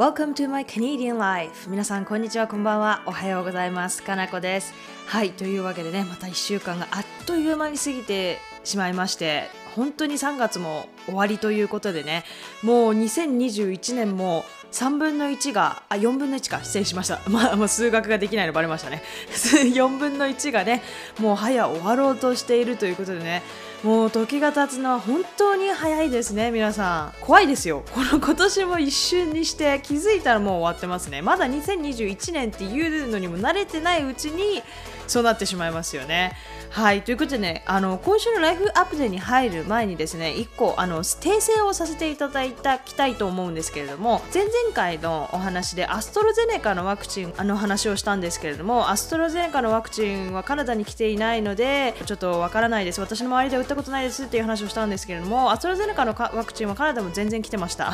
Welcome to my Canadian life. 皆さんこんにちはこんばんは。おはようございます。かなこです。はいというわけでねまた1週間があっという間に過ぎてしまいまして本当に3月も終わりということでねもう2021年も3分の1があ4分の1か。失礼しました。まあもう数学ができないのバレましたね。4分の1がねもう早終わろうとしているということでねもう時が経つのは本当に早いですね皆さん。怖いですよ。この今年も一瞬にして気づいたらもう終わってますね。まだ2021年っていうのにも慣れてないうちにそうなってしまいますよね。はい。ということでねあの今週のライフアップデーに入る前にですね1個あの訂正をさせていただいたきたいと思うんですけれども前々回のお話でアストロゼネカのワクチンあの話をしたんですけれどもアストロゼネカのワクチンはカナダに来ていないのでちょっとわからないです。私の周りで打ったことないですっていう話をしたんですけれどもアストロゼネカのワクチンはカナダも全然来てました。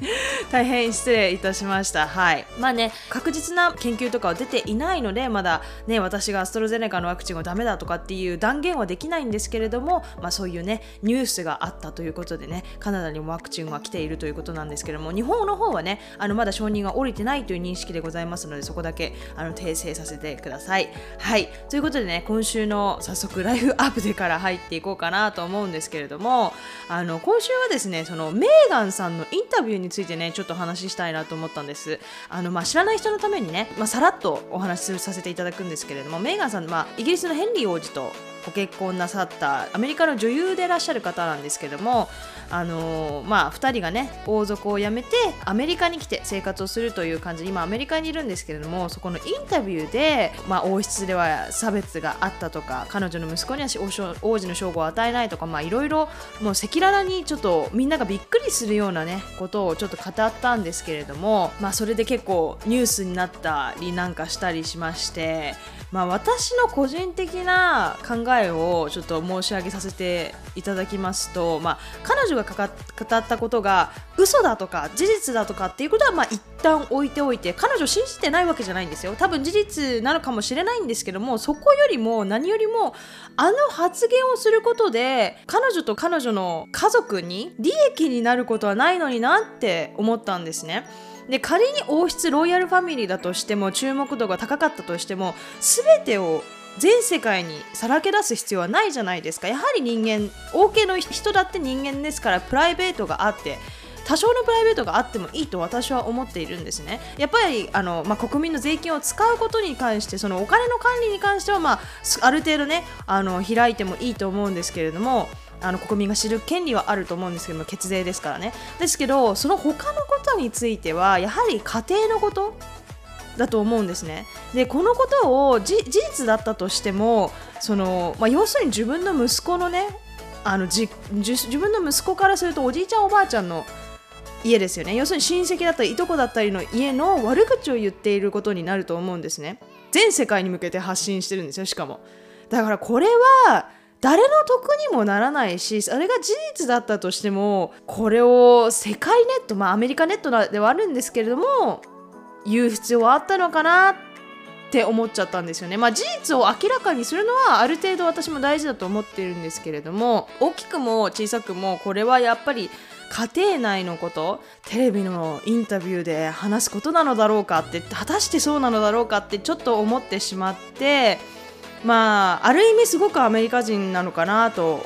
大変失礼いたしました。はい。まあね。確実な研究とかは出ていないのでまだね私がアストロゼネカのワクチンはダメだとかっていう断言はできないんですけれどもまあそういうねニュースがあったということでねカナダにもワクチンは来ているということなんですけれども日本の方はねあのまだ承認が下りてないという認識でございますのでそこだけあの訂正させてください。はい。ということでね今週の早速ライフアップデから入っていこうかなと思うんですけれどもあの今週はですねそのメーガンさんのインタビューについてねちょっと話したいなと思ったんです。あの、まあ、知らない人のためにね、まあ、さらっとお話しさせていただくんですけれどもメーガンさん、まあ、イギリスのヘンリー王子とご結婚なさったアメリカの女優でいらっしゃる方なんですけどもあのー、まあ2人がね王族を辞めてアメリカに来て生活をするという感じで今アメリカにいるんですけれどもそこのインタビューで、まあ、王室では差別があったとか彼女の息子には王子の称号を与えないとかいろいろ赤裸々にちょっとみんながびっくりするようなねことをちょっと語ったんですけれども、まあ、それで結構ニュースになったりなんかしたりしましてまあ、私の個人的な考えをちょっと申し上げさせていただきますと、まあ、彼女が語ったことが嘘だとか事実だとかっていうことはまあ一旦置いておいて彼女信じてないわけじゃないんですよ多分事実なのかもしれないんですけどもそこよりも何よりもあの発言をすることで彼女と彼女の家族に利益になることはないのになって思ったんですね。で仮に王室ロイヤルファミリーだとしても注目度が高かったとしても全てを全世界にさらけ出す必要はないじゃないですかやはり人間王家の人だって人間ですからプライベートがあって多少のプライベートがあってもいいと私は思っているんですね。やっぱりあの、まあ、国民の税金を使うことに関してそのお金の管理に関しては、まあ、ある程度ねあの開いてもいいと思うんですけれどもあの国民が知る権利はあると思うんですけども血税ですからねですけどその他のことについてはやはり家庭のことだと思うんですね。でこのことを事実だったとしてもその、まあ、要するに自分の息子のねあの自分の息子からするとおじいちゃんおばあちゃんの家ですよね。要するに親戚だったりいとこだったりの家の悪口を言っていることになると思うんですね。全世界に向けて発信してるんですよしかも。だからこれは誰の得にもならないしそれが事実だったとしてもこれを世界ネットまあアメリカネットではあるんですけれども言う必要はあったのかなって思っちゃったんですよね。まあ事実を明らかにするのはある程度私も大事だと思っているんですけれども大きくも小さくもこれはやっぱり家庭内のことテレビのインタビューで話すことなのだろうかって果たしてそうなのだろうかってちょっと思ってしまってまあある意味すごくアメリカ人なのかなと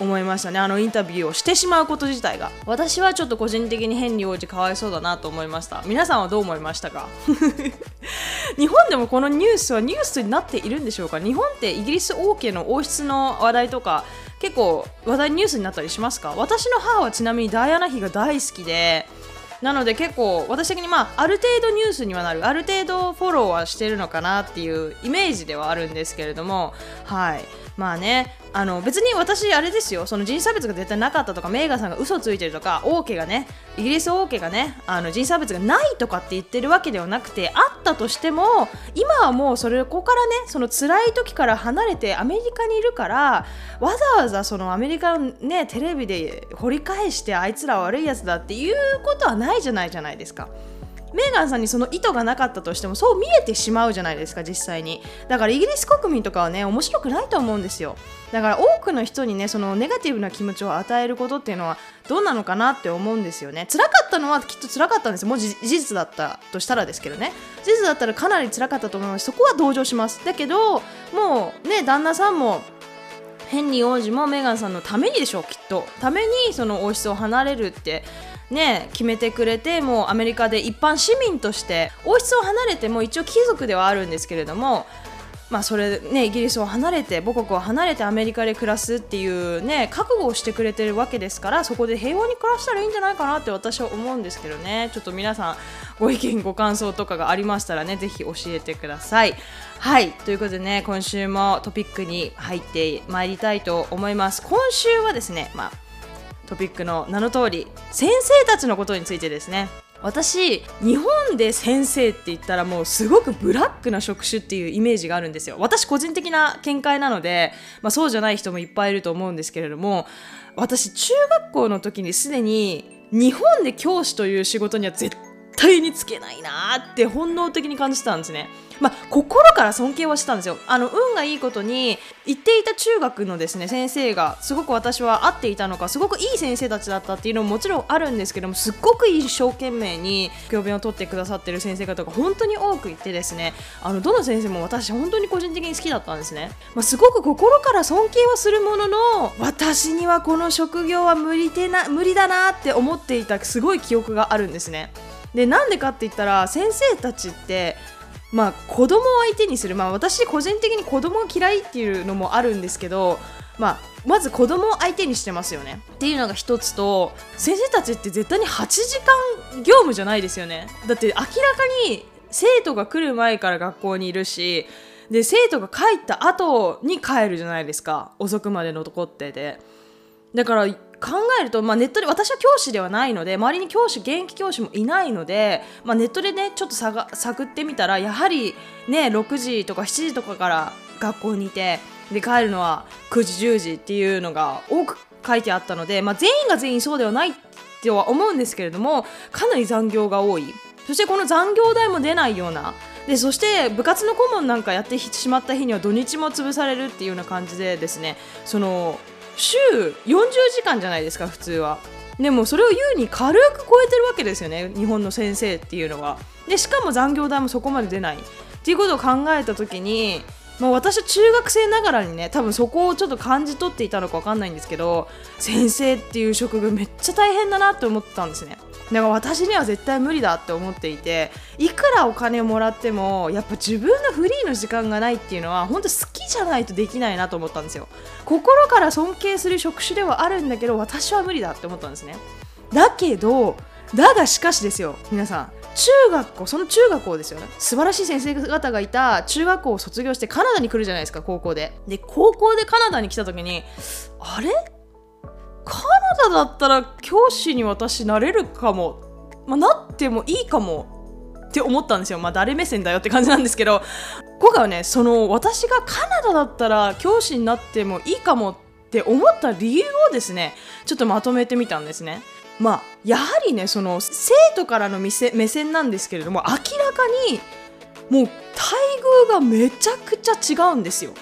思いましたね。あのインタビューをしてしまうこと自体が。私はちょっと個人的にヘンリー王子かわいそうだなと思いました。皆さんはどう思いましたか？日本でもこのニュースはニュースになっているんでしょうか？日本ってイギリス王家の王室の話題とか結構話題ニュースになったりしますか？私の母はちなみにダイアナ妃が大好きでなので結構私的にまあある程度ニュースにはなる。ある程度フォローはしてるのかなっていうイメージではあるんですけれども。はい。まあねあの別に私あれですよその人差別が絶対なかったとかメーガンさんが嘘ついてるとか王家がねイギリス王家がねあの人差別がないとかって言ってるわけではなくてあったとしても今はもうそれこからねその辛い時から離れてアメリカにいるからわざわざそのアメリカのねテレビで掘り返してあいつら悪いやつだっていうことはないじゃないじゃないですか。メーガンさんにその意図がなかったとしてもそう見えてしまうじゃないですか実際に。だからイギリス国民とかはね面白くないと思うんですよ。だから多くの人にねそのネガティブな気持ちを与えることっていうのはどうなのかなって思うんですよね。辛かったのはきっと辛かったんですよ。もう事実だったとしたらですけどね。事実だったらかなり辛かったと思います。そこは同情します。だけどもうね旦那さんもヘンリー王子もメーガンさんのためにでしょうきっと。ためにその王室を離れるってね決めてくれてもうアメリカで一般市民として王室を離れても一応貴族ではあるんですけれどもまあそれねイギリスを離れて母国を離れてアメリカで暮らすっていうね覚悟をしてくれてるわけですからそこで平和に暮らしたらいいんじゃないかなって私は思うんですけどね。ちょっと皆さんご意見ご感想とかがありましたらねぜひ教えてください。はいということでね今週もトピックに入ってまいりたいと思います。今週はですねまあトピックの名の通り先生たちのことについてですね。私日本で先生って言ったらもうすごくブラックな職種っていうイメージがあるんですよ。私個人的な見解なので、まあ、そうじゃない人もいっぱいいると思うんですけれども私中学校の時にすでに日本で教師という仕事には絶対対につけないなって本能的に感じたんですね。まあ、心から尊敬はしたんですよ。あの運がいいことに行っていた中学のですね先生がすごく私は合っていたのかすごくいい先生たちだったっていうのももちろんあるんですけどもすっごく一生懸命に教鞭を取ってくださってる先生方が本当に多くいてですねあのどの先生も私本当に個人的に好きだったんですね、まあ、すごく心から尊敬はするものの私にはこの職業は無理でな無理だなって思っていたすごい記憶があるんですね。でなんでかって言ったら先生たちってまあ子供を相手にする。まあ私個人的に子供が嫌いっていうのもあるんですけどまあまず子供を相手にしてますよね。っていうのが一つと先生たちって絶対に8時間業務じゃないですよね。だって明らかに生徒が来る前から学校にいるしで生徒が帰った後に帰るじゃないですか。遅くまで残っててだから考えると、まあ、ネットで私は教師ではないので周りに教師現役教師もいないので、まあ、ネットでねちょっと探探ってみたらやはりね6時とか7時とかから学校にいてで帰るのは9時10時っていうのが多く書いてあったので、まあ、全員が全員そうではないとは思うんですけれどもかなり残業が多い。そしてこの残業代も出ないようなでそして部活の顧問なんかやってしまった日には土日も潰されるっていうような感じでですねその週40時間じゃないですか普通は。でもそれを優に軽く超えてるわけですよね日本の先生っていうのは。でしかも残業代もそこまで出ない。っていうことを考えた時にもう私は中学生ながらにね多分そこをちょっと感じ取っていたのか分かんないんですけど先生っていう職業めっちゃ大変だなって思ってたんですね。だから私には絶対無理だって思っていていくらお金をもらってもやっぱ自分のフリーの時間がないっていうのは本当好きじゃないとできないなと思ったんですよ。心から尊敬する職種ではあるんだけど私は無理だって思ったんですね。だけどだがしかしですよ皆さん。中学校その中学校ですよね。素晴らしい先生方がいた中学校を卒業してカナダに来るじゃないですか高校で。で高校でカナダに来た時にあれ？カナダだったら教師に私なれるかも、まあ、なってもいいかも。って思ったんですよ。まあ誰目線だよって感じなんですけど。今回はねその私がカナダだったら教師になってもいいかも。って思った理由をですねちょっとまとめてみたんですね。まあやはりねその生徒からの目線なんですけれども明らかにもう待遇がめちゃくちゃ違うんですよ。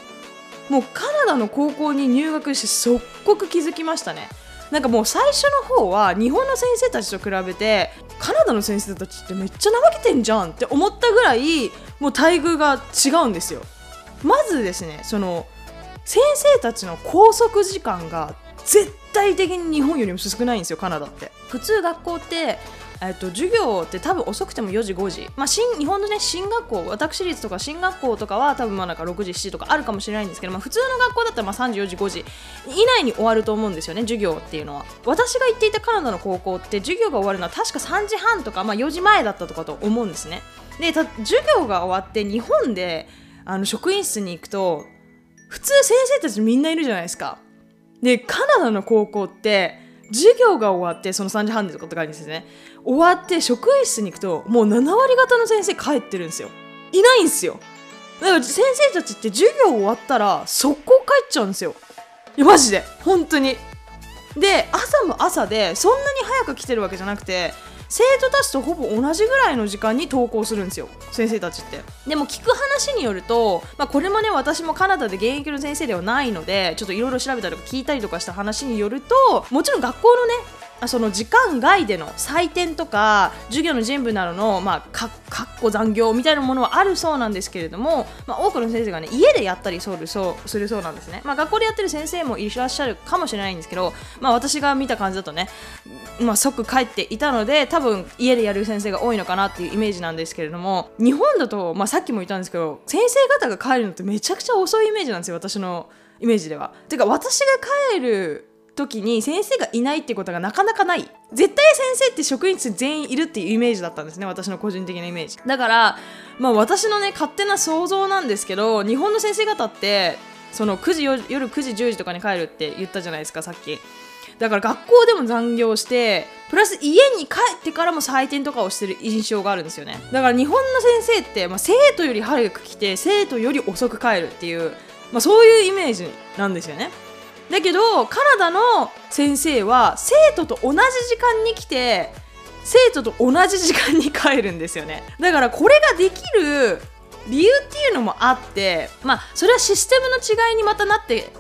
もうカナダの高校に入学して即刻気づきましたね。なんかもう最初の方は日本の先生たちと比べてカナダの先生たちってめっちゃ怠けてんじゃんって思ったぐらいもう待遇が違うんですよ。まずですねその先生たちの拘束時間が絶対的に日本よりも少ないんですよカナダって。普通学校ってえっと、授業って多分遅くても4時5時、まあ、新日本のね進学校私立とか進学校とかは多分まあなんか6時7時とかあるかもしれないんですけど、まあ、普通の学校だったらまあ3時4時5時以内に終わると思うんですよね授業っていうのは。私が行っていたカナダの高校って授業が終わるのは確か3時半とか、まあ、4時前だったとかと思うんですね。で授業が終わって日本であの職員室に行くと普通先生たちみんないるじゃないですか。でカナダの高校って授業が終わってその3時半でとかって書いてですね。終わって職員室に行くともう7割方の先生帰ってるんですよ。いないんですよ。だから先生たちって授業終わったら速攻帰っちゃうんですよ。いやマジで。本当に。で朝も朝でそんなに早く来てるわけじゃなくて生徒たちとほぼ同じぐらいの時間に登校するんですよ。先生たちって。でも聞く話によると、まあ、これもね私もカナダで現役の先生ではないのでちょっといろいろ調べたりとか聞いたりとかした話によるともちろん学校のねその時間外での採点とか授業の準備などの、まあ、かかっこ残業みたいなものはあるそうなんですけれども、まあ、多くの先生がね家でやったりするそうするそうなんですね、まあ、学校でやってる先生もいらっしゃるかもしれないんですけど、まあ、私が見た感じだとね、まあ、即帰っていたので多分家でやる先生が多いのかなっていうイメージなんですけれども日本だと、まあ、さっきも言ったんですけど先生方が帰るのってめちゃくちゃ遅いイメージなんですよ私のイメージでは。てか私が帰る時に先生がいないってことがなかなかない。絶対先生って職員室全員いるっていうイメージだったんですね私の個人的なイメージ。だからまあ私のね勝手な想像なんですけど日本の先生方ってその9時夜9時10時とかに帰るって言ったじゃないですかさっき。だから学校でも残業してプラス家に帰ってからも採点とかをしてる印象があるんですよね。だから日本の先生って、まあ、生徒より早く来て生徒より遅く帰るっていう、まあ、そういうイメージなんですよね。だけどカナダの先生は生徒と同じ時間に来て生徒と同じ時間に帰るんですよね。だからこれができる理由っていうのもあってまあそれはシステムの違いにまたなって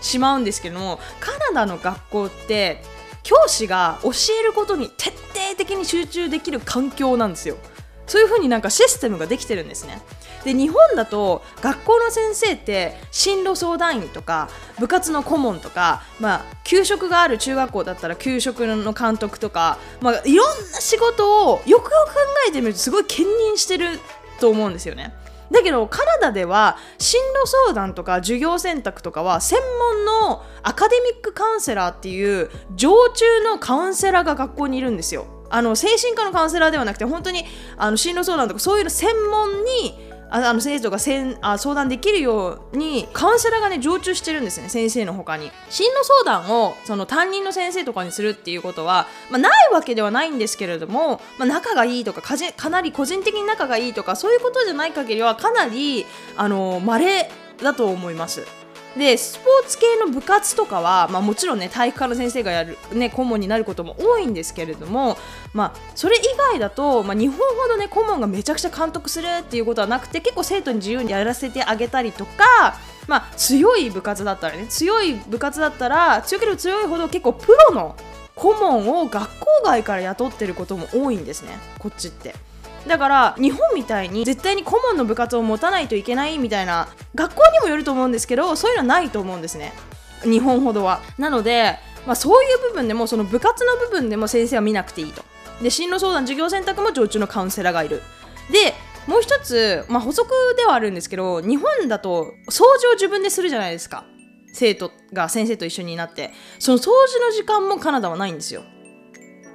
しまうんですけどもカナダの学校って教師が教えることに徹底的に集中できる環境なんですよ。そういう風になんかシステムができてるんですねで日本だと学校の先生って進路相談員とか部活の顧問とか、まあ、給食がある中学校だったら給食の監督とか、まあ、いろんな仕事をよくよく考えてみるとすごい兼任してると思うんですよね。だけどカナダでは進路相談とか授業選択とかは専門のアカデミックカウンセラーっていう常駐のカウンセラーが学校にいるんですよ。あの精神科のカウンセラーではなくて本当にあの進路相談とかそういうの専門にあの生徒がせんあ相談できるようにカウンセラーがね常駐してるんですね先生の他に。進路相談をその担任の先生とかにするっていうことは、まあ、ないわけではないんですけれども、まあ、仲がいいとかかじかなり個人的に仲がいいとかそういうことじゃない限りはかなりあの稀だと思います。でスポーツ系の部活とかは、まあ、もちろんね体育科の先生がやる、ね、顧問になることも多いんですけれども、まあ、それ以外だと、まあ、日本ほどね顧問がめちゃくちゃ監督するっていうことはなくて結構生徒に自由にやらせてあげたりとか、まあ、強い部活だったらね強い部活だったら強ければ強いほど結構プロの顧問を学校外から雇ってることも多いんですねこっちって。だから日本みたいに絶対に顧問の部活を持たないといけないみたいな学校にもよると思うんですけどそういうのはないと思うんですね。日本ほどは。なので、まあ、そういう部分でもその部活の部分でも先生は見なくていいと。で進路相談授業選択も常駐のカウンセラーがいる。でもう一つ、まあ、補足ではあるんですけど日本だと掃除を自分でするじゃないですか。生徒が先生と一緒になって。その掃除の時間もカナダはないんですよ。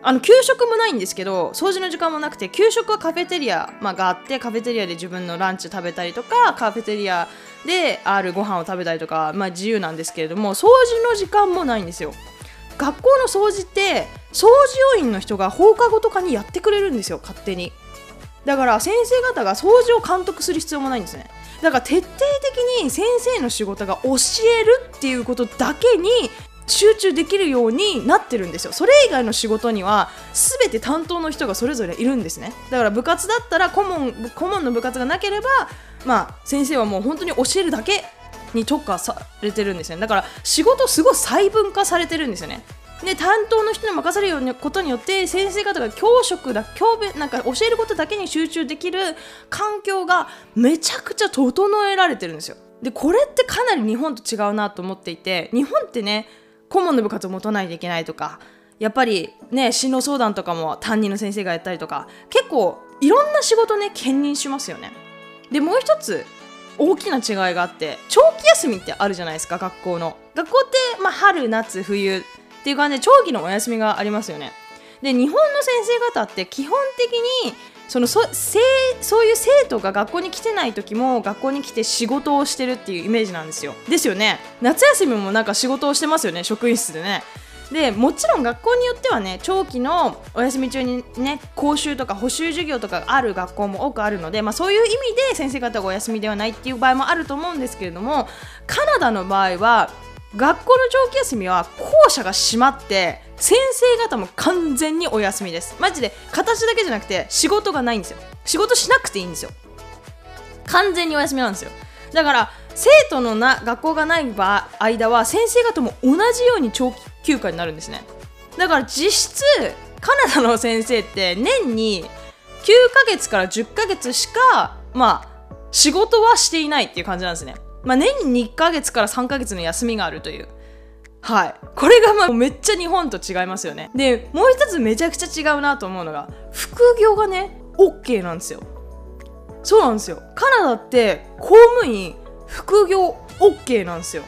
あの給食もないんですけど掃除の時間もなくて給食はカフェテリア、まあ、があってカフェテリアで自分のランチ食べたりとかカフェテリアであるご飯を食べたりとか、まあ、自由なんですけれども掃除の時間もないんですよ。学校の掃除って掃除要員の人が放課後とかにやってくれるんですよ勝手に。だから先生方が掃除を監督する必要もないんですね。だから徹底的に先生の仕事が教えるっていうことだけに集中できるようになってるんですよ。それ以外の仕事には全て担当の人がそれぞれいるんですね。だから部活だったら顧問顧問の部活がなければまあ先生はもう本当に教えるだけに特化されてるんですよね。だから仕事すごい細分化されてるんですよね。で担当の人に任せるようなことによって先生方が教職だ教べなんか教えることだけに集中できる環境がめちゃくちゃ整えられてるんですよ。でこれってかなり日本と違うなと思っていて日本ってね顧問の部活を持たないといけないとかやっぱりね進路相談とかも担任の先生がやったりとか結構いろんな仕事ね兼任しますよねでもう一つ大きな違いがあって長期休みってあるじゃないですか学校の学校って、まあ、春夏冬っていう感じで長期のお休みがありますよねで日本の先生方って基本的にそのそせそういう生徒が学校に来てない時も学校に来て仕事をしてるっていうイメージなんですよ。ですよね。夏休みもなんか仕事をしてますよね職員室でね。でもちろん学校によってはね長期のお休み中にね講習とか補習授業とかある学校も多くあるので、まあ、そういう意味で先生方がお休みではないっていう場合もあると思うんですけれどもカナダの場合は学校の長期休みは校舎が閉まって先生方も完全にお休みです。マジで形だけじゃなくて仕事がないんですよ。仕事しなくていいんですよ。完全にお休みなんですよ。だから生徒のな学校がない間は先生方も同じように長期休暇になるんですね。だから実質カナダの先生って年に9ヶ月から10ヶ月しかまあ仕事はしていないっていう感じなんですね。まあ年に2ヶ月から3ヶ月の休みがあるという。はい。これがまあめっちゃ日本と違いますよね。でもう一つめちゃくちゃ違うなと思うのが副業がね OK なんですよ。そうなんですよ。カナダって公務員副業 OK なんですよ。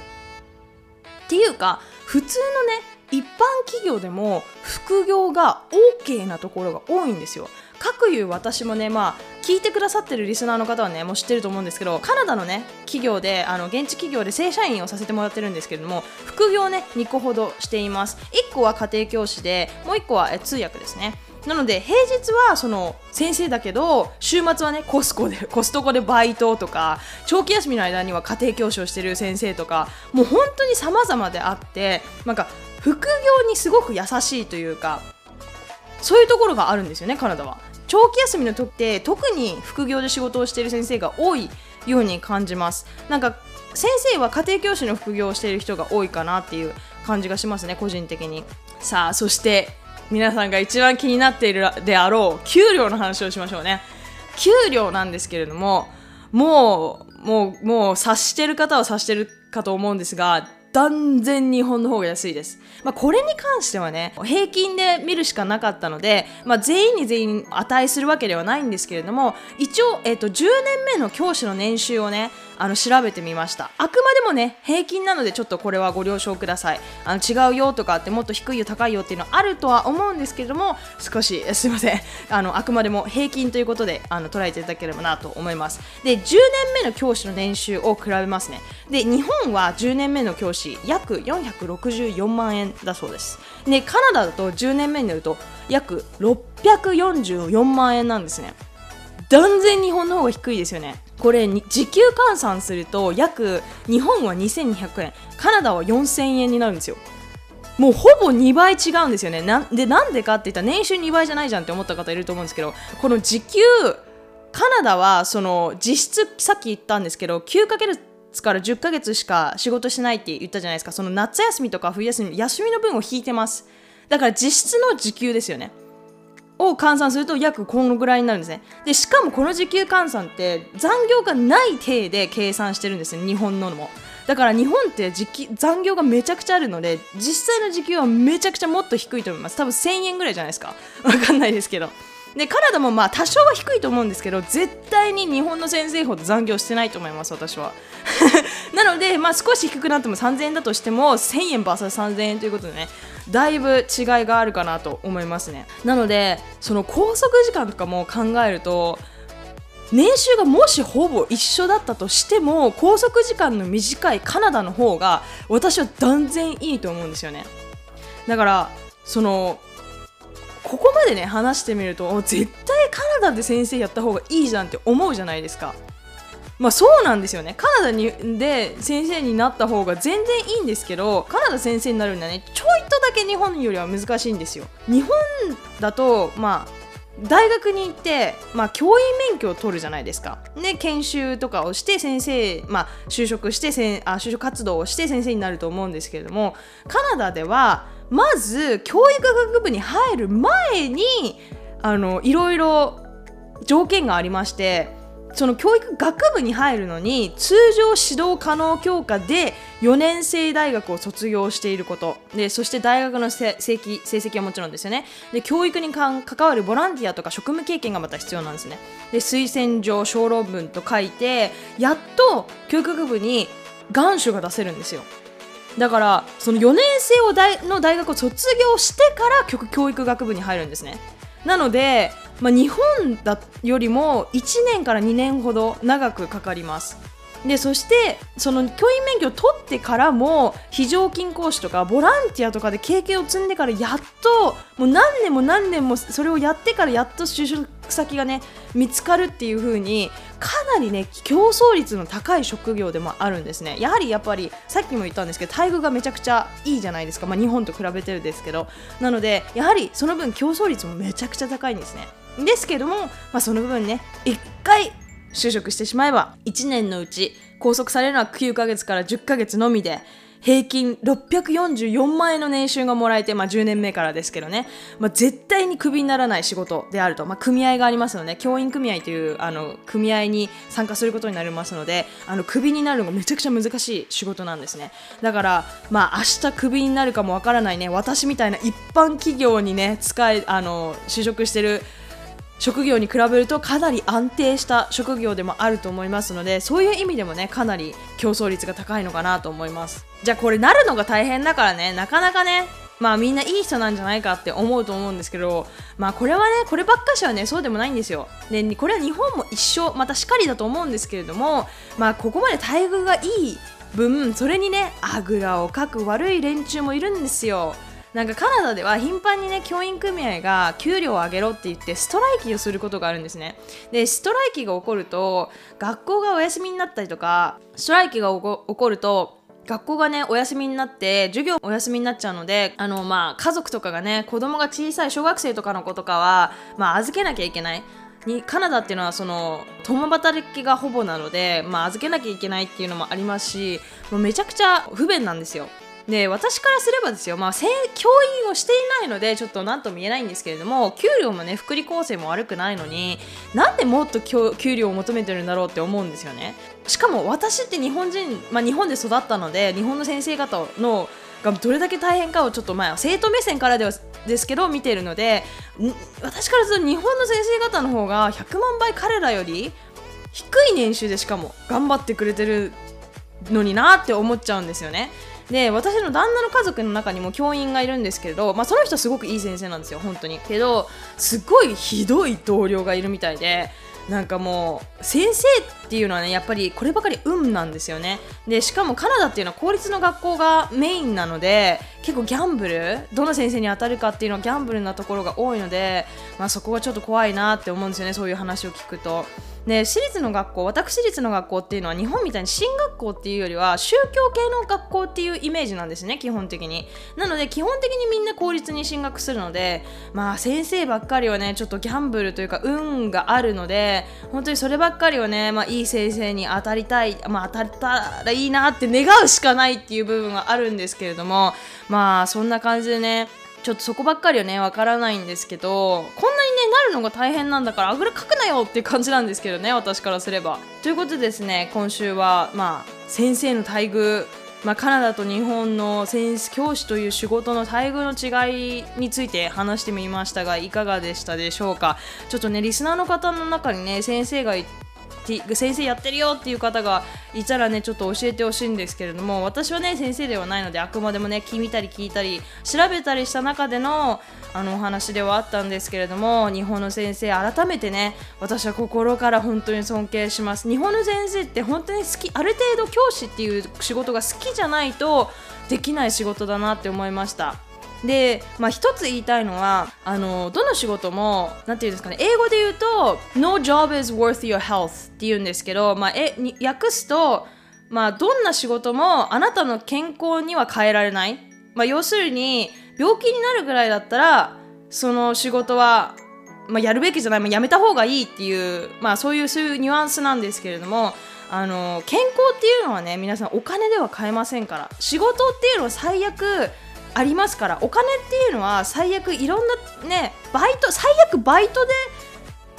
っていうか普通のね一般企業でも副業が OK なところが多いんですよ。各いう私もねまあ聞いてくださってるリスナーの方はねもう知ってると思うんですけどカナダのね企業であの現地企業で正社員をさせてもらってるんですけれども副業ね2個ほどしています。1個は家庭教師でもう1個は通訳ですね。なので平日はその先生だけど週末はねコスコで コストコでバイトとか長期休みの間には家庭教師をしてる先生とかもう本当に様々であってなんか副業にすごく優しいというかそういうところがあるんですよねカナダは。長期休みの時って特に副業で仕事をしている先生が多いように感じます。なんか先生は家庭教師の副業をしている人が多いかなっていう感じがしますね個人的に。さあそして皆さんが一番気になっているであろう給料の話をしましょうね。給料なんですけれどももうもうもう察してる方は察してるかと思うんですが断然日本の方が安いです。まあ、これに関してはね、平均で見るしかなかったので、まあ、全員に全員値するわけではないんですけれども、一応、えっ、ー、と、10年目の教師の年収をね、あの、調べてみました。あくまでもね、平均なのでちょっとこれはご了承ください。あの、違うよとかってもっと低いよ、高いよっていうのはあるとは思うんですけども、少し、すいません。あの、あくまでも平均ということで、あの、捉えていただければなと思います。で、10年目の教師の年収を比べますね。で、日本は10年目の教師約464万円だそうですでカナダだと10年目になると約644万円なんですね断然日本の方が低いですよねこれ時給換算すると約日本は2200円カナダは4000円になるんですよ。もうほぼ2倍違うんですよね。なんでなんでかって言ったら年収2倍じゃないじゃんって思った方いると思うんですけどこの時給カナダはその実質さっき言ったんですけど9かけるから10ヶ月しか仕事しないって言ったじゃないですか。その夏休みとか冬休み休みの分を引いてます。だから実質の時給ですよね。を換算すると約このぐらいになるんですね。でしかもこの時給換算って残業がない体で計算してるんですね。日本のも。だから日本って時給残業がめちゃくちゃあるので実際の時給はめちゃくちゃもっと低いと思います。多分1000円ぐらいじゃないですか。わかんないですけど。でカナダもまあ多少は低いと思うんですけど絶対に日本の先生ほど残業してないと思います私は。なので、まあ、少し低くなっても3000円だとしても1000円 VS3000 円ということでね。だいぶ違いがあるかなと思いますね。なのでその拘束時間とかも考えると年収がもしほぼ一緒だったとしても拘束時間の短いカナダの方が私は断然いいと思うんですよね。だからそのここまでね話してみると絶対カナダで先生やった方がいいじゃんって思うじゃないですか。まあそうなんですよねカナダにで先生になった方が全然いいんですけどカナダ先生になるにはねちょいとだけ日本よりは難しいんですよ日本だとまあ大学に行って、まあ、教員免許を取るじゃないですか。で研修とかをして先生、まあ、就職してせんあ就職活動をして先生になると思うんですけれどもカナダではまず教育学部に入る前にあのいろいろ条件がありましてその教育学部に入るのに通常指導可能教科で4年生大学を卒業していること。でそして大学の成績成績はもちろんですよね。で教育に関わるボランティアとか職務経験がまた必要なんですね。で推薦状小論文と書いてやっと教育学部に願書が出せるんですよ。だからその4年生を大の大学を卒業してから教育学部に入るんですね。なのでまあ、日本だよりも1年から2年ほど長くかかります。でそしてその教員免許を取ってからも非常勤講師とかボランティアとかで経験を積んでからやっともう何年も何年もそれをやってからやっと就職先がね見つかるっていう風にかなりね競争率の高い職業でもあるんですね。やはりやっぱりさっきも言ったんですけど待遇がめちゃくちゃいいじゃないですか、まあ、日本と比べてるんですけど。なのでやはりその分競争率もめちゃくちゃ高いんですね。ですけども、まあ、その部分ね1回就職してしまえば1年のうち拘束されるのは9ヶ月から10ヶ月のみで平均644万円の年収がもらえて、まあ、10年目からですけどね、まあ、絶対にクビにならない仕事であると、まあ、組合がありますので教員組合というあの組合に参加することになりますのであのクビになるのがめちゃくちゃ難しい仕事なんですね。だから、まあ、明日クビになるかもわからないね私みたいな一般企業にね使えあの就職してる職業に比べるとかなり安定した職業でもあると思いますのでそういう意味でもねかなり競争率が高いのかなと思います。じゃあこれなるのが大変だからねなかなかねまあみんないい人なんじゃないかって思うと思うんですけどまあこれはねこればっかしはねそうでもないんですよ。でこれは日本も一緒またしかりだと思うんですけれどもまあここまで待遇がいい分それにねあぐらをかく悪い連中もいるんですよ。なんかカナダでは頻繁にね教員組合が給料を上げろって言ってストライキをすることがあるんですね。でストライキが起こると学校がお休みになったりとかストライキが起こると学校がねお休みになって授業お休みになっちゃうのであのまあ家族とかがね子供が小さい小学生とかの子とかはまあ預けなきゃいけない。にカナダっていうのはその共働きがほぼなので、まあ、預けなきゃいけないっていうのもありますしもうめちゃくちゃ不便なんですよ。で私からすればですよ、まあ、教員をしていないのでちょっと何とも言えないんですけれども給料もね福利厚生も悪くないのになんでもっと給料を求めてるんだろうって思うんですよねしかも私って日本人、まあ、日本で育ったので日本の先生方のがどれだけ大変かをちょっとまあ生徒目線からではですけど見てるので私からすると日本の先生方の方が100万倍彼らより低い年収でしかも頑張ってくれてるのになって思っちゃうんですよね。で私の旦那の家族の中にも教員がいるんですけれど、まあ、その人すごくいい先生なんですよ本当に。けどすごいひどい同僚がいるみたいでなんかもう先生っていうのはねやっぱりこればかり運なんですよね。でしかもカナダっていうのは公立の学校がメインなので結構ギャンブルどの先生に当たるかっていうのはギャンブルなところが多いので、まあ、そこがちょっと怖いなって思うんですよねそういう話を聞くと。で私立の学校私立の学校っていうのは日本みたいに進学校っていうよりは宗教系の学校っていうイメージなんですね基本的に。なので基本的にみんな公立に進学するのでまあ先生ばっかりはねちょっとギャンブルというか運があるので本当にそればっかりをね、まあ、いいい先生に当たりたい、まあ、当たったらいいなって願うしかないっていう部分があるんですけれどもまあそんな感じでねちょっとそこばっかりはねわからないんですけどこんなにねなるのが大変なんだからあぐらかくなよっていう感じなんですけどね私からすれば。ということでですね今週はまあ先生の待遇まあ、カナダと日本の先生教師という仕事の待遇の違いについて話してみましたがいかがでしたでしょうか？ちょっとねリスナーの方の中にね先生が先生やってるよっていう方がいたらねちょっと教えてほしいんですけれども私はね先生ではないのであくまでもね聞いたり聞いたり調べたりした中でのあのお話ではあったんですけれども日本の先生改めてね私は心から本当に尊敬します日本の先生って本当に好きある程度教師っていう仕事が好きじゃないとできない仕事だなって思いました。で、まあ、一つ言いたいのはあのどの仕事もなんていうんですかね英語で言うと No job is worth your health って言うんですけど、まあ、え訳すと、まあ、どんな仕事もあなたの健康には変えられない、まあ、要するに病気になるぐらいだったらその仕事は、まあ、やるべきじゃない、まあ、やめた方がいいっていう、まあ、そういうそういうニュアンスなんですけれどもあの健康っていうのはね皆さんお金では買えませんから。仕事っていうのは最悪ありますからお金っていうのは最悪いろんなねバイト最悪バイトで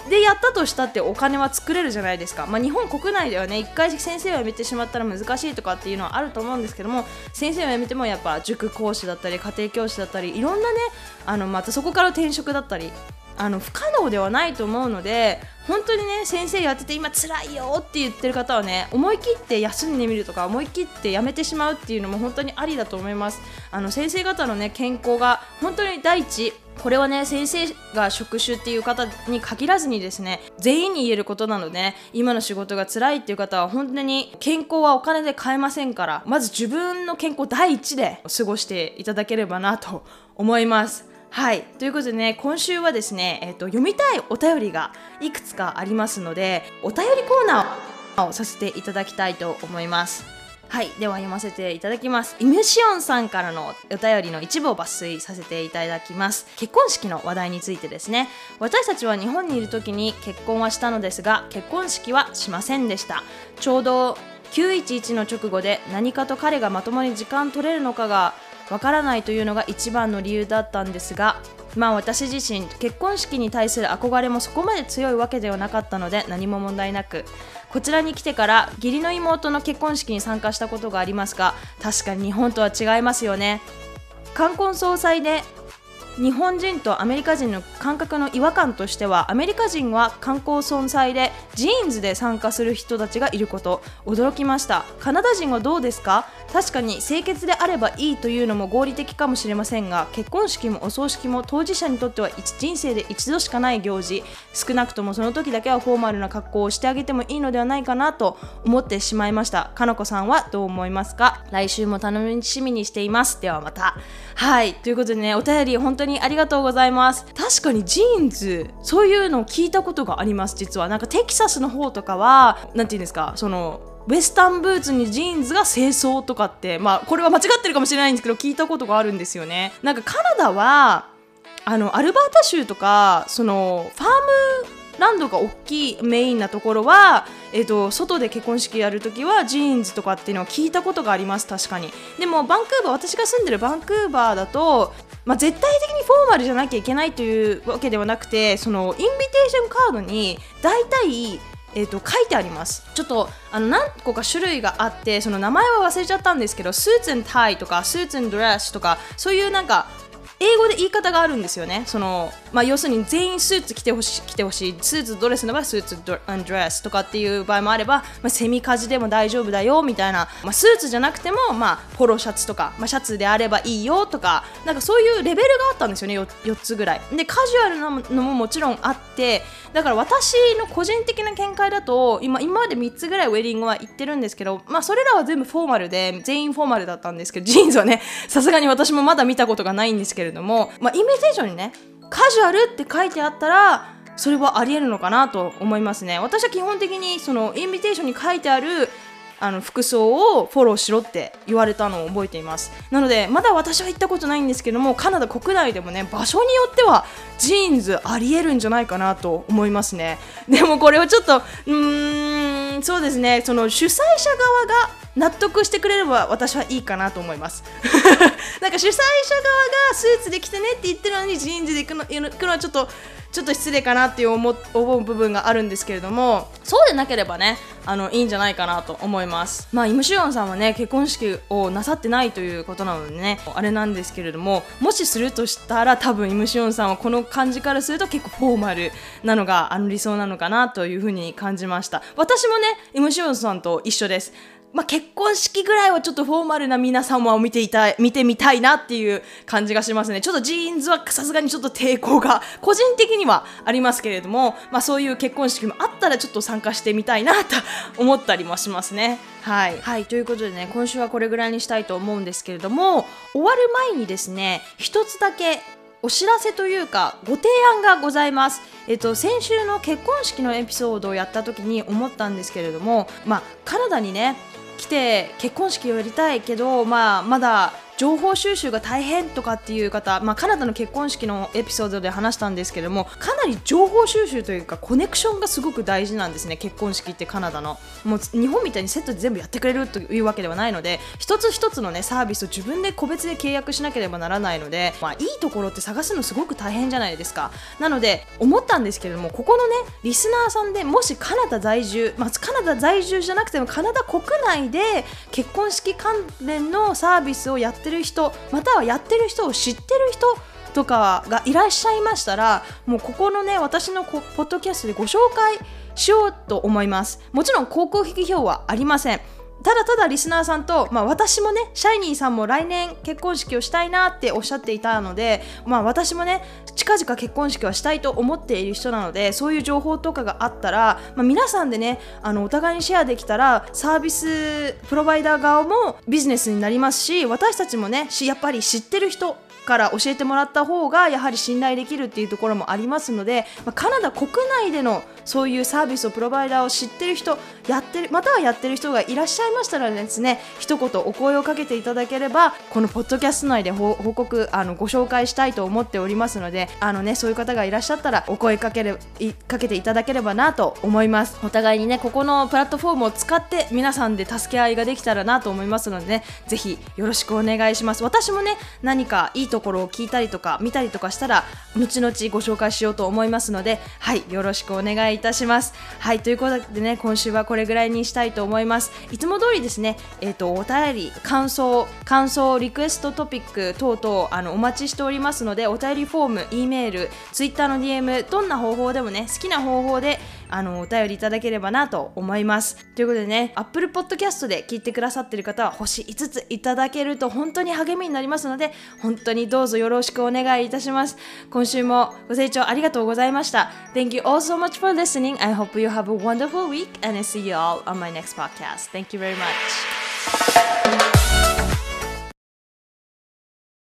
でやったとしたってお金は作れるじゃないですか、まあ、日本国内ではね一回先生を辞めてしまったら難しいとかっていうのはあると思うんですけども先生を辞めてもやっぱ塾講師だったり家庭教師だったりいろんなねあのまたそこから転職だったりあの不可能ではないと思うので本当にね先生やってて今辛いよって言ってる方はね思い切って休んでみるとか思い切ってやめてしまうっていうのも本当にありだと思います。あの先生方のね健康が本当に第一これはね先生が職種っていう方に限らずにですね全員に言えることなので今の仕事が辛いっていう方は本当に健康はお金で買えませんからまず自分の健康第一で過ごしていただければなと思います。はい。ということでね今週はですね、えーと、読みたいお便りがいくつかありますのでお便りコーナーをさせていただきたいと思います。はい。では読ませていただきます。イムシオンさんからのお便りの一部を抜粋させていただきます。結婚式の話題についてですね。私たちは日本にいる時に結婚はしたのですが結婚式はしませんでした。ちょうど911の直後で何かと彼がまともに時間取れるのかがわからないというのが一番の理由だったんですがまあ私自身結婚式に対する憧れもそこまで強いわけではなかったので何も問題なく。こちらに来てから義理の妹の結婚式に参加したことがありますが確かに日本とは違いますよね。冠婚葬祭で日本人とアメリカ人の感覚の違和感としてはアメリカ人は観光存在でジーンズで参加する人たちがいること。驚きました。カナダ人はどうですか？確かに清潔であればいいというのも合理的かもしれませんが結婚式もお葬式も当事者にとっては人生で一度しかない行事。少なくともその時だけはフォーマルな格好をしてあげてもいいのではないかなと思ってしまいました。かなこさんはどう思いますか？来週も楽しみにしています。ではまた。はい。ということでねお便り本当にありがとうございます。確かにジーンズそういうのを聞いたことがあります実は。なんかテキサスの方とかは何て言うんですかそのウエスタンブーツにジーンズが正装とかってまあこれは間違ってるかもしれないんですけど聞いたことがあるんですよね。なんかカナダはあのアルバータ州とかその farmland が大きいメインなところは、えーと、外で結婚式やるときはジーンズとかっていうのは聞いたことがあります確かに。でもバンクーバー私が住んでるバンクーバーだと、まあ、絶対的にフォーマルじゃなきゃいけないというわけではなくてそのインビテーションカードに大体えーと、書いてあります。ちょっとあの何個か種類があってその名前は忘れちゃったんですけどスーツンタイとかスーツンドレスとかそういうなんか英語で言い方があるんですよね。その、まあ、要するに全員スーツ着てほしい着てほしい。スーツドレスの場合スーツドレスとかっていう場合もあれば、まあ、セミカジでも大丈夫だよみたいな、まあ、スーツじゃなくても、まあ、ポロシャツとか、まあ、シャツであればいいよとかなんかそういうレベルがあったんですよね 4, 4つぐらい。でカジュアルなのももちろんあってだから私の個人的な見解だと今今まで3つぐらいウェディングは行ってるんですけど、まあ、それらは全部フォーマルで全員フォーマルだったんですけどジーンズはねさすがに私もまだ見たことがないんですけども、まあ、イメージにねカジュアルって書いてあったらそれはありえるのかなと思いますね。私は基本的にそのインビテーションに書いてあるあの服装をフォローしろって言われたのを覚えています。なのでまだ私は行ったことないんですけどもカナダ国内でもね場所によってはジーンズありえるんじゃないかなと思いますね。でもこれをちょっとうーんそうですね。その主催者側が納得してくれれば私はいいかなと思います。なんか主催者側がスーツで来てねって言ってるのにジーンズで行くの行くのはちょっとちょっと失礼かなって思思う部分があるんですけれども。そうでなければねあのいいんじゃないかなと思います。まあイムシオンさんはね結婚式をなさってないということなのでねあれなんですけれどももしするとしたら多分イムシオンさんはこの感じからすると結構フォーマルなのがあの理想なのかなというふうに感じました。私もねイムシオンさんと一緒ですまあ、結婚式ぐらいはちょっとフォーマルな皆様を見ていた見てみたいなっていう感じがしますね。ちょっとジーンズはさすがにちょっと抵抗が 個人的にはありますけれども、まあ、そういう結婚式もあったらちょっと参加してみたいなと思ったりもしますね。はい、はい、ということでね今週はこれぐらいにしたいと思うんですけれども終わる前にですね一つだけお知らせというかご提案がございます。えっと、先週の結婚式のエピソードをやった時に思ったんですけれども、まあ、カナダにね来て結婚式をやりたいけど、まあ、まだ情報収集が大変とかっていう方、まあ、カナダの結婚式のエピソードで話したんですけどもかなり情報収集というかコネクションがすごく大事なんですね結婚式ってカナダの。もう日本みたいにセットで全部やってくれるというわけではないので一つ一つの、ね、サービスを自分で個別で契約しなければならないので、まあ、いいところって探すのすごく大変じゃないですか。なので思ったんですけれどもここのねリスナーさんでもしカナダ在住、まあ、カナダ在住じゃなくてもカナダ国内で結婚式関連のサービスをやってる人またはやってる人を知ってる人とかがいらっしゃいましたらもうここのね私のポッドキャストでご紹介しようと思います。もちろん広告費用はありません。ただただリスナーさんと、まあ、私もねシャイニーさんも来年結婚式をしたいなっておっしゃっていたので、まあ、私もね近々結婚式はしたいと思っている人なのでそういう情報とかがあったら、まあ、皆さんでねあのお互いにシェアできたらサービスプロバイダー側もビジネスになりますし私たちもねやっぱり知ってる人から教えてもらった方がやはり信頼できるっていうところもありますので、まあ、カナダ国内でのそういうサービスをプロバイダーを知ってる人やってるまたはやってる人がいらっしゃいましたらですね一言お声をかけていただければこのポッドキャスト内で報告あのご紹介したいと思っておりますのであのねそういう方がいらっしゃったらお声かけるかけていただければなと思います。お互いにねここのプラットフォームを使って皆さんで助け合いができたらなと思いますのでねぜひよろしくお願いします。私もね何かいいところを聞いたりとか見たりとかしたら後々ご紹介しようと思いますのではいよろしくお願いいたします。はいということでね今週はこれぐらいにしたいと思います。いつも通りですねえっ、ー、とお便り感想感想リクエストトピック等々あのお待ちしておりますのでお便りフォーム E メール Twitter の DM どんな方法でもね好きな方法であのお便りいただければなと思いますということでね Apple Podcast で聞いてくださってる方は星5ついただけると本当に励みになりますので本当にどうぞよろしくお願いいたします今週もご清聴ありがとうございました Thank you all so much for listening I hope you have a wonderful week and I see you all on my next podcast Thank you very much